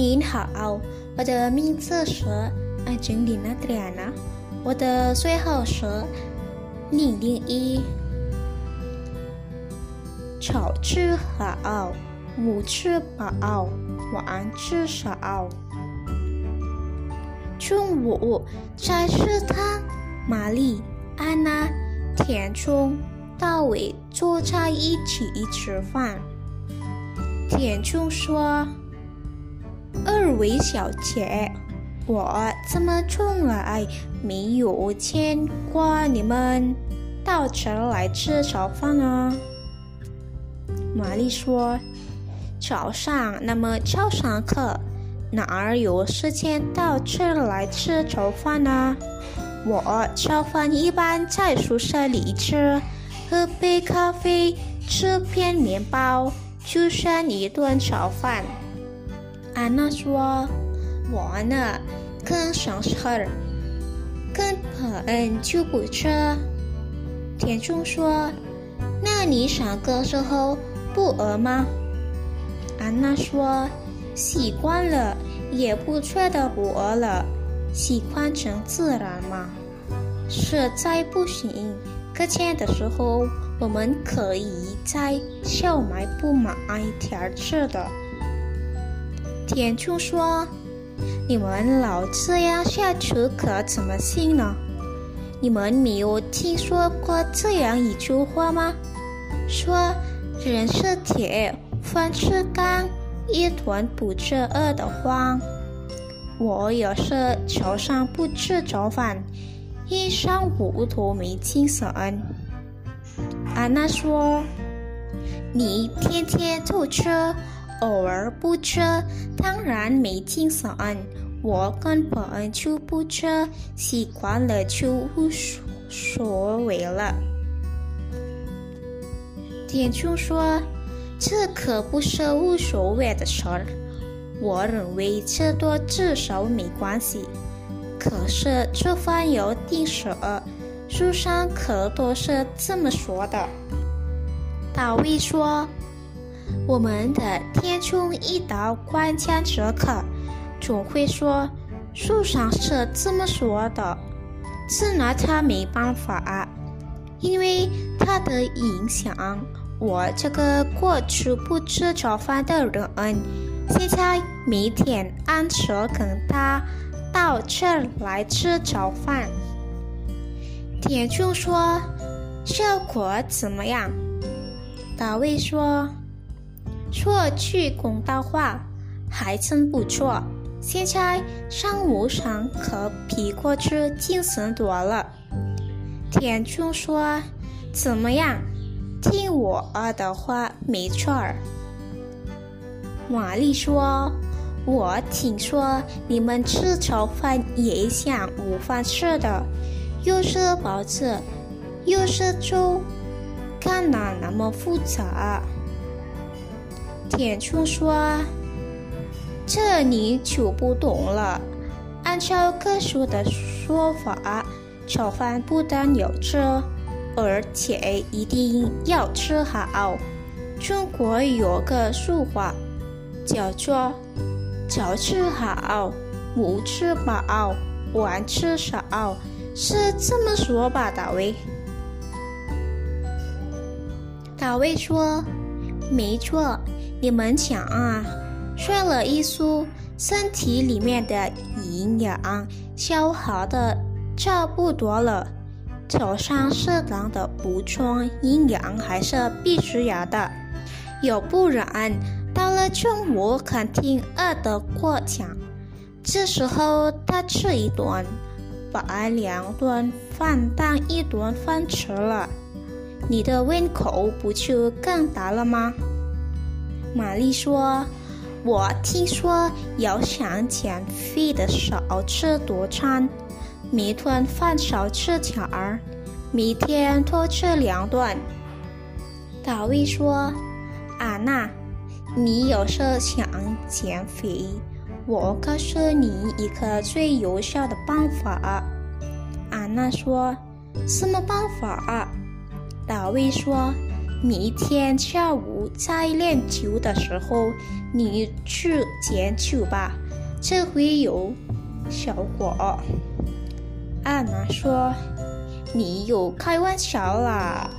您好，我的名字是安静丽娜·特安娜，我的最后是零零一。早吃好，午吃饱，晚吃少。中午在食堂，玛丽、安娜、田中、大卫坐在一起吃饭。田中说：“二位小姐，我怎么从来没有见过你们到这来吃早饭呢？”玛丽说：“早上那么早上课。”哪儿有时间到这来吃早饭呢？我早饭一般在宿舍里吃，喝杯咖啡，吃片面包，就算一顿早饭。安娜说：“我呢，更省事儿，根本就不车。”田中说：“那你上课时候不饿吗？”安娜说。习惯了，也不觉得不饿了，习惯成自然嘛。实在不行，课间的时候，我们可以在小卖部买点吃的。田中说：“你们老这样下去可怎么行呢？你们没有听说过这样一句话吗？说人是铁，饭是钢。”一顿不吃饿得慌。我也是早上不吃早饭，一上午都没精神。安娜说：“你天天都吃，偶尔不吃，当然没精神。我根本就不吃，习惯了就无所谓了。”店主说。这可不是无所谓的事儿，我认为吃多吃少没关系。可是吃饭有定时，书上可都是这么说的。大卫说：“我们的天中一到关键时刻，总会说书上是这么说的，是拿他没办法，因为他的影响。”我这个过去不吃早饭的人，现在每天按时跟他到这儿来吃早饭。田中说：“效果怎么样？”大卫说：“说句公道话，还真不错。现在上午上课比过去精神多了。”田中说：“怎么样？”听我的话，没错儿。玛丽说：“我听说你们吃早饭也像午饭似的，又是包子，又是粥，干哪那么复杂？”田中说：“这你就不懂了。按照科学的说法，炒饭不但有吃。”而且一定要吃好。中国有个俗话，叫做“早吃好，午吃饱，晚吃少”，是这么说吧？大卫。大卫说：“没错，你们想啊，睡了一宿，身体里面的营养消耗的差不多了。”早上适当的补充营养还是必须要的，要不然到了中午肯定饿得过呛。这时候他吃一顿，把两顿饭当一顿饭吃了，你的胃口不就更大了吗？玛丽说：“我听说要想减肥的少吃多餐。”每顿饭少吃点儿，每天多吃两顿。大卫说：“安娜，你要是想减肥，我告诉你一个最有效的办法。”安娜说：“什么办法？”大卫说：“明天下午在练球的时候，你去捡球吧，这回有效果。”安娜说：“你又开玩笑啦。”